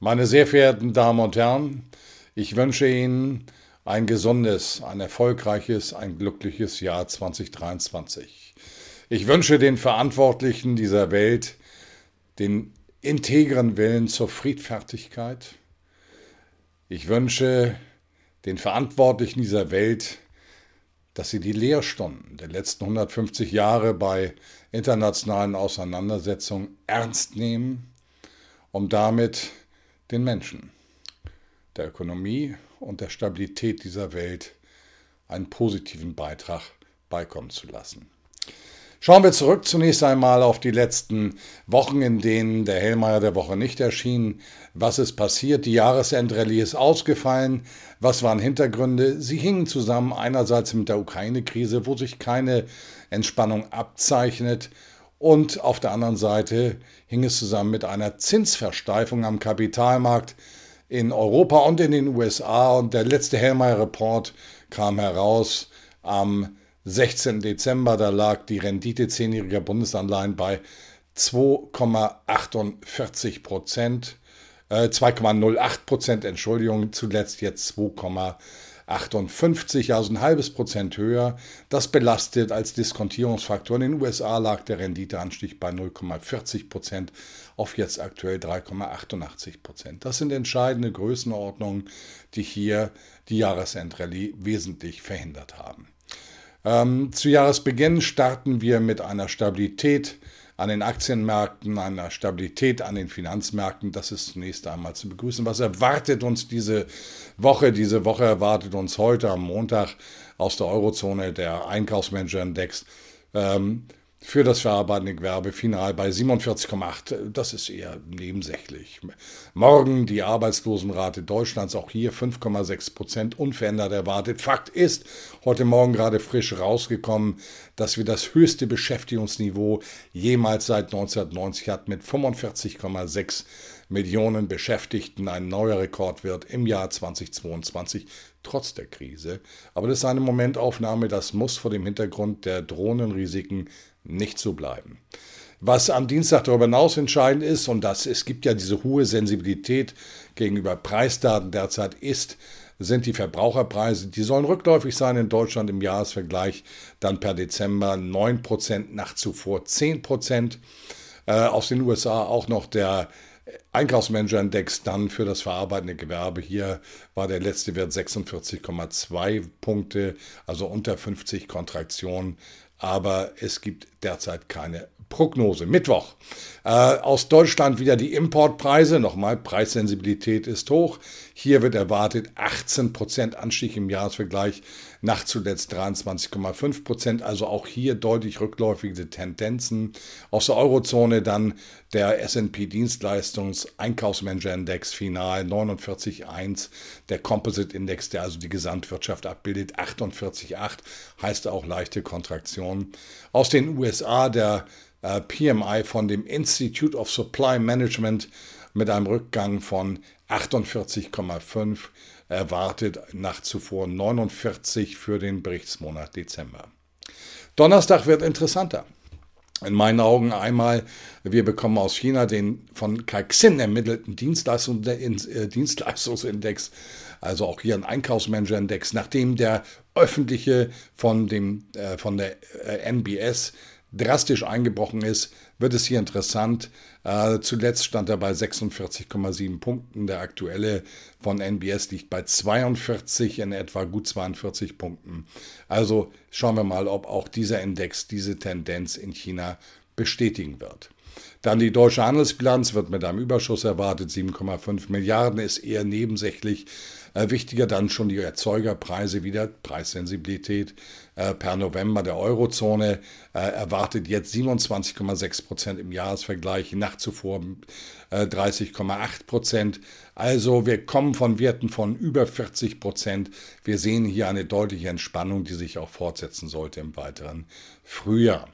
Meine sehr verehrten Damen und Herren, ich wünsche Ihnen ein gesundes, ein erfolgreiches, ein glückliches Jahr 2023. Ich wünsche den Verantwortlichen dieser Welt den integren Willen zur Friedfertigkeit. Ich wünsche den Verantwortlichen dieser Welt, dass sie die Lehrstunden der letzten 150 Jahre bei internationalen Auseinandersetzungen ernst nehmen, um damit den Menschen, der Ökonomie und der Stabilität dieser Welt einen positiven Beitrag beikommen zu lassen. Schauen wir zurück zunächst einmal auf die letzten Wochen, in denen der Hellmeier der Woche nicht erschien. Was ist passiert? Die Jahresendrallye ist ausgefallen. Was waren Hintergründe? Sie hingen zusammen einerseits mit der Ukraine-Krise, wo sich keine Entspannung abzeichnet, und auf der anderen Seite hing es zusammen mit einer Zinsversteifung am Kapitalmarkt in Europa und in den USA. Und der letzte Hellmeyer-Report kam heraus am 16. Dezember. Da lag die Rendite zehnjähriger Bundesanleihen bei 2,48 Prozent. Äh, 2,08 Prozent, Entschuldigung, zuletzt jetzt 2,48 58, also ein halbes Prozent höher. Das belastet als Diskontierungsfaktor. In den USA lag der Renditeanstieg bei 0,40 Prozent auf jetzt aktuell 3,88 Prozent. Das sind entscheidende Größenordnungen, die hier die Jahresendrallye wesentlich verhindert haben. Ähm, zu Jahresbeginn starten wir mit einer Stabilität an den Aktienmärkten, einer Stabilität an den Finanzmärkten. Das ist zunächst einmal zu begrüßen. Was erwartet uns diese Woche? Diese Woche erwartet uns heute am Montag aus der Eurozone der Einkaufsmanager-Index. Ähm, für das verarbeitende Gewerbe final bei 47,8. Das ist eher nebensächlich. Morgen die Arbeitslosenrate Deutschlands, auch hier 5,6 Prozent unverändert erwartet. Fakt ist, heute Morgen gerade frisch rausgekommen, dass wir das höchste Beschäftigungsniveau jemals seit 1990 hatten mit 45,6 Millionen Beschäftigten. Ein neuer Rekord im Jahr 2022 trotz der Krise. Aber das ist eine Momentaufnahme, das muss vor dem Hintergrund der drohenden Risiken nicht so bleiben. Was am Dienstag darüber hinaus entscheidend ist, und das, es gibt ja diese hohe Sensibilität gegenüber Preisdaten derzeit, ist, sind die Verbraucherpreise. Die sollen rückläufig sein in Deutschland im Jahresvergleich, dann per Dezember 9%, nach zuvor 10%. Äh, aus den USA auch noch der Einkaufsmanager-Index dann für das verarbeitende Gewerbe. Hier war der letzte Wert 46,2 Punkte, also unter 50 Kontraktionen aber es gibt derzeit keine Prognose. Mittwoch. Äh, aus Deutschland wieder die Importpreise. Nochmal, Preissensibilität ist hoch. Hier wird erwartet 18% Anstieg im Jahresvergleich, nach zuletzt 23,5%. Also auch hier deutlich rückläufige Tendenzen. Aus der Eurozone dann der S&P Dienstleistungs Einkaufsmanager Index final 49,1. Der Composite Index, der also die Gesamtwirtschaft abbildet, 48,8. Heißt auch leichte Kontraktion. Aus den USA der äh, PMI von dem Institute of Supply Management mit einem Rückgang von 48,5 erwartet nach zuvor 49 für den Berichtsmonat Dezember. Donnerstag wird interessanter. In meinen Augen einmal, wir bekommen aus China den von Kaixin ermittelten äh, Dienstleistungsindex, also auch hier ein Einkaufsmanager-Index, nachdem der öffentliche von, dem, äh, von der NBS drastisch eingebrochen ist, wird es hier interessant. Äh, zuletzt stand er bei 46,7 Punkten. Der aktuelle von NBS liegt bei 42 in etwa gut 42 Punkten. Also schauen wir mal, ob auch dieser Index diese Tendenz in China bestätigen wird. Dann die deutsche Handelsbilanz wird mit einem Überschuss erwartet. 7,5 Milliarden ist eher nebensächlich. Äh, wichtiger dann schon die Erzeugerpreise wieder, Preissensibilität äh, per November der Eurozone äh, erwartet jetzt 27,6 Prozent im Jahresvergleich, nach zuvor 30,8 Prozent. Also wir kommen von Werten von über 40 Prozent. Wir sehen hier eine deutliche Entspannung, die sich auch fortsetzen sollte im weiteren Frühjahr.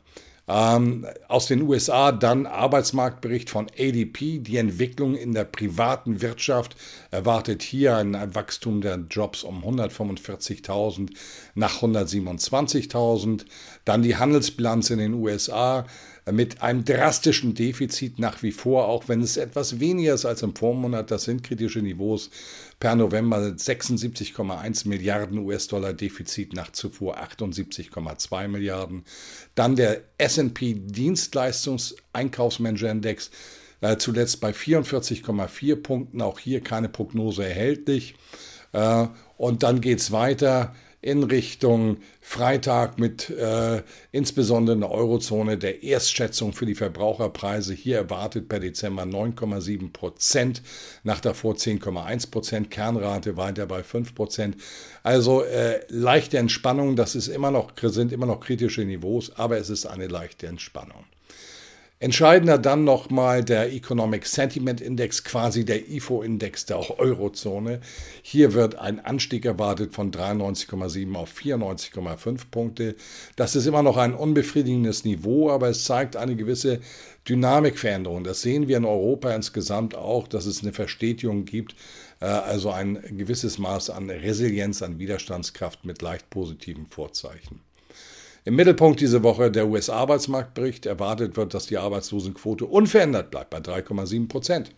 Ähm, aus den USA dann Arbeitsmarktbericht von ADP. Die Entwicklung in der privaten Wirtschaft erwartet hier ein Wachstum der Jobs um 145.000 nach 127.000. Dann die Handelsbilanz in den USA mit einem drastischen Defizit nach wie vor, auch wenn es etwas weniger ist als im Vormonat. Das sind kritische Niveaus. Per November 76,1 Milliarden US-Dollar Defizit nach zuvor 78,2 Milliarden. Dann der S&P Dienstleistungs-Einkaufsmanager-Index äh, zuletzt bei 44,4 Punkten. Auch hier keine Prognose erhältlich. Äh, und dann geht es weiter in Richtung Freitag mit äh, insbesondere in der Eurozone der Erstschätzung für die Verbraucherpreise. Hier erwartet per Dezember 9,7 Prozent, nach davor 10,1 Prozent, Kernrate weiter bei 5 Prozent. Also äh, leichte Entspannung, das ist immer noch, sind immer noch kritische Niveaus, aber es ist eine leichte Entspannung. Entscheidender dann nochmal der Economic Sentiment Index, quasi der IFO-Index der Eurozone. Hier wird ein Anstieg erwartet von 93,7 auf 94,5 Punkte. Das ist immer noch ein unbefriedigendes Niveau, aber es zeigt eine gewisse Dynamikveränderung. Das sehen wir in Europa insgesamt auch, dass es eine Verstetigung gibt, äh, also ein gewisses Maß an Resilienz, an Widerstandskraft mit leicht positiven Vorzeichen. Im Mittelpunkt diese Woche der US-Arbeitsmarktbericht. Erwartet wird, dass die Arbeitslosenquote unverändert bleibt bei 3,7 Prozent.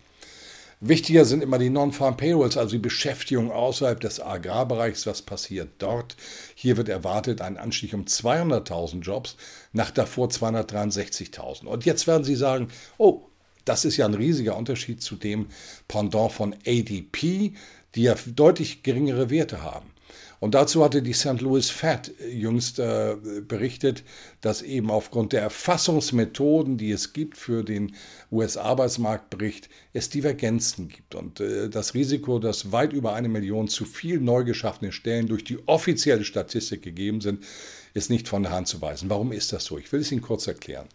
Wichtiger sind immer die Non-Farm Payrolls, also die Beschäftigung außerhalb des Agrarbereichs. Was passiert dort? Hier wird erwartet ein Anstieg um 200.000 Jobs, nach davor 263.000. Und jetzt werden Sie sagen, oh, das ist ja ein riesiger Unterschied zu dem Pendant von ADP, die ja deutlich geringere Werte haben. Und dazu hatte die St. Louis Fed jüngst äh, berichtet, dass eben aufgrund der Erfassungsmethoden, die es gibt für den US-Arbeitsmarktbericht, es Divergenzen gibt. Und äh, das Risiko, dass weit über eine Million zu viel neu geschaffene Stellen durch die offizielle Statistik gegeben sind, ist nicht von der Hand zu weisen. Warum ist das so? Ich will es Ihnen kurz erklären.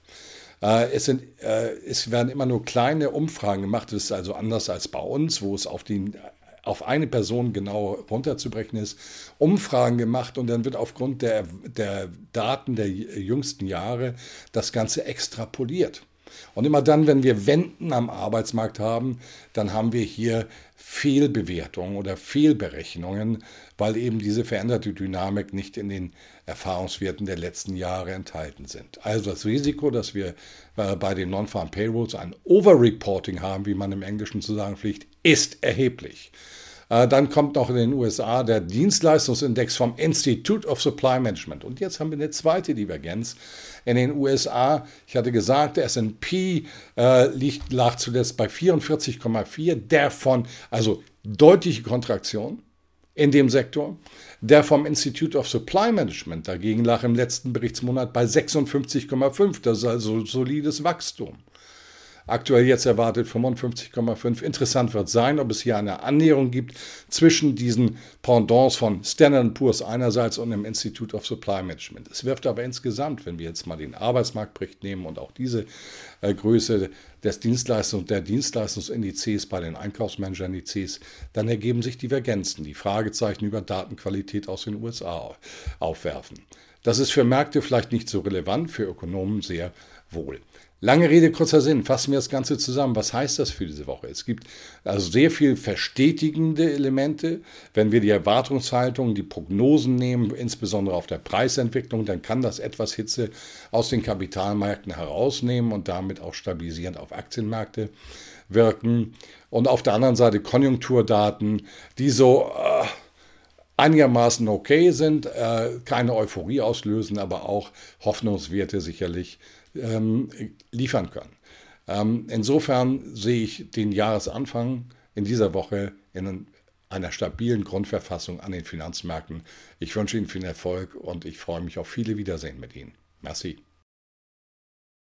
Äh, es, sind, äh, es werden immer nur kleine Umfragen gemacht. Das ist also anders als bei uns, wo es auf den auf eine Person genau runterzubrechen ist, Umfragen gemacht und dann wird aufgrund der, der Daten der jüngsten Jahre das Ganze extrapoliert. Und immer dann, wenn wir Wenden am Arbeitsmarkt haben, dann haben wir hier Fehlbewertungen oder Fehlberechnungen, weil eben diese veränderte Dynamik nicht in den Erfahrungswerten der letzten Jahre enthalten sind. Also das Risiko, dass wir äh, bei den Non-Farm Payrolls ein Overreporting haben, wie man im Englischen zu sagen pflicht, ist erheblich. Äh, dann kommt noch in den USA der Dienstleistungsindex vom Institute of Supply Management. Und jetzt haben wir eine zweite Divergenz. In den USA, ich hatte gesagt, der SP äh, lag zuletzt bei 44,4, der von, also deutliche Kontraktion in dem Sektor. Der vom Institute of Supply Management dagegen lag im letzten Berichtsmonat bei 56,5. Das ist also solides Wachstum. Aktuell jetzt erwartet 55,5. Interessant wird sein, ob es hier eine Annäherung gibt zwischen diesen Pendants von Standard Poor's einerseits und dem Institute of Supply Management. Es wirft aber insgesamt, wenn wir jetzt mal den Arbeitsmarktbericht nehmen und auch diese äh, Größe des Dienstleistungs, der Dienstleistungsindizes bei den Einkaufsmanager-Indizes, dann ergeben sich Divergenzen, die Fragezeichen über Datenqualität aus den USA aufwerfen. Das ist für Märkte vielleicht nicht so relevant, für Ökonomen sehr wohl. Lange Rede, kurzer Sinn. Fassen wir das Ganze zusammen. Was heißt das für diese Woche? Es gibt also sehr viel verstetigende Elemente. Wenn wir die Erwartungshaltung, die Prognosen nehmen, insbesondere auf der Preisentwicklung, dann kann das etwas Hitze aus den Kapitalmärkten herausnehmen und damit auch stabilisierend auf Aktienmärkte wirken. Und auf der anderen Seite Konjunkturdaten, die so äh, einigermaßen okay sind, äh, keine Euphorie auslösen, aber auch Hoffnungswerte sicherlich ähm, liefern können. Ähm, insofern sehe ich den Jahresanfang in dieser Woche in einer stabilen Grundverfassung an den Finanzmärkten. Ich wünsche Ihnen viel Erfolg und ich freue mich auf viele Wiedersehen mit Ihnen. Merci.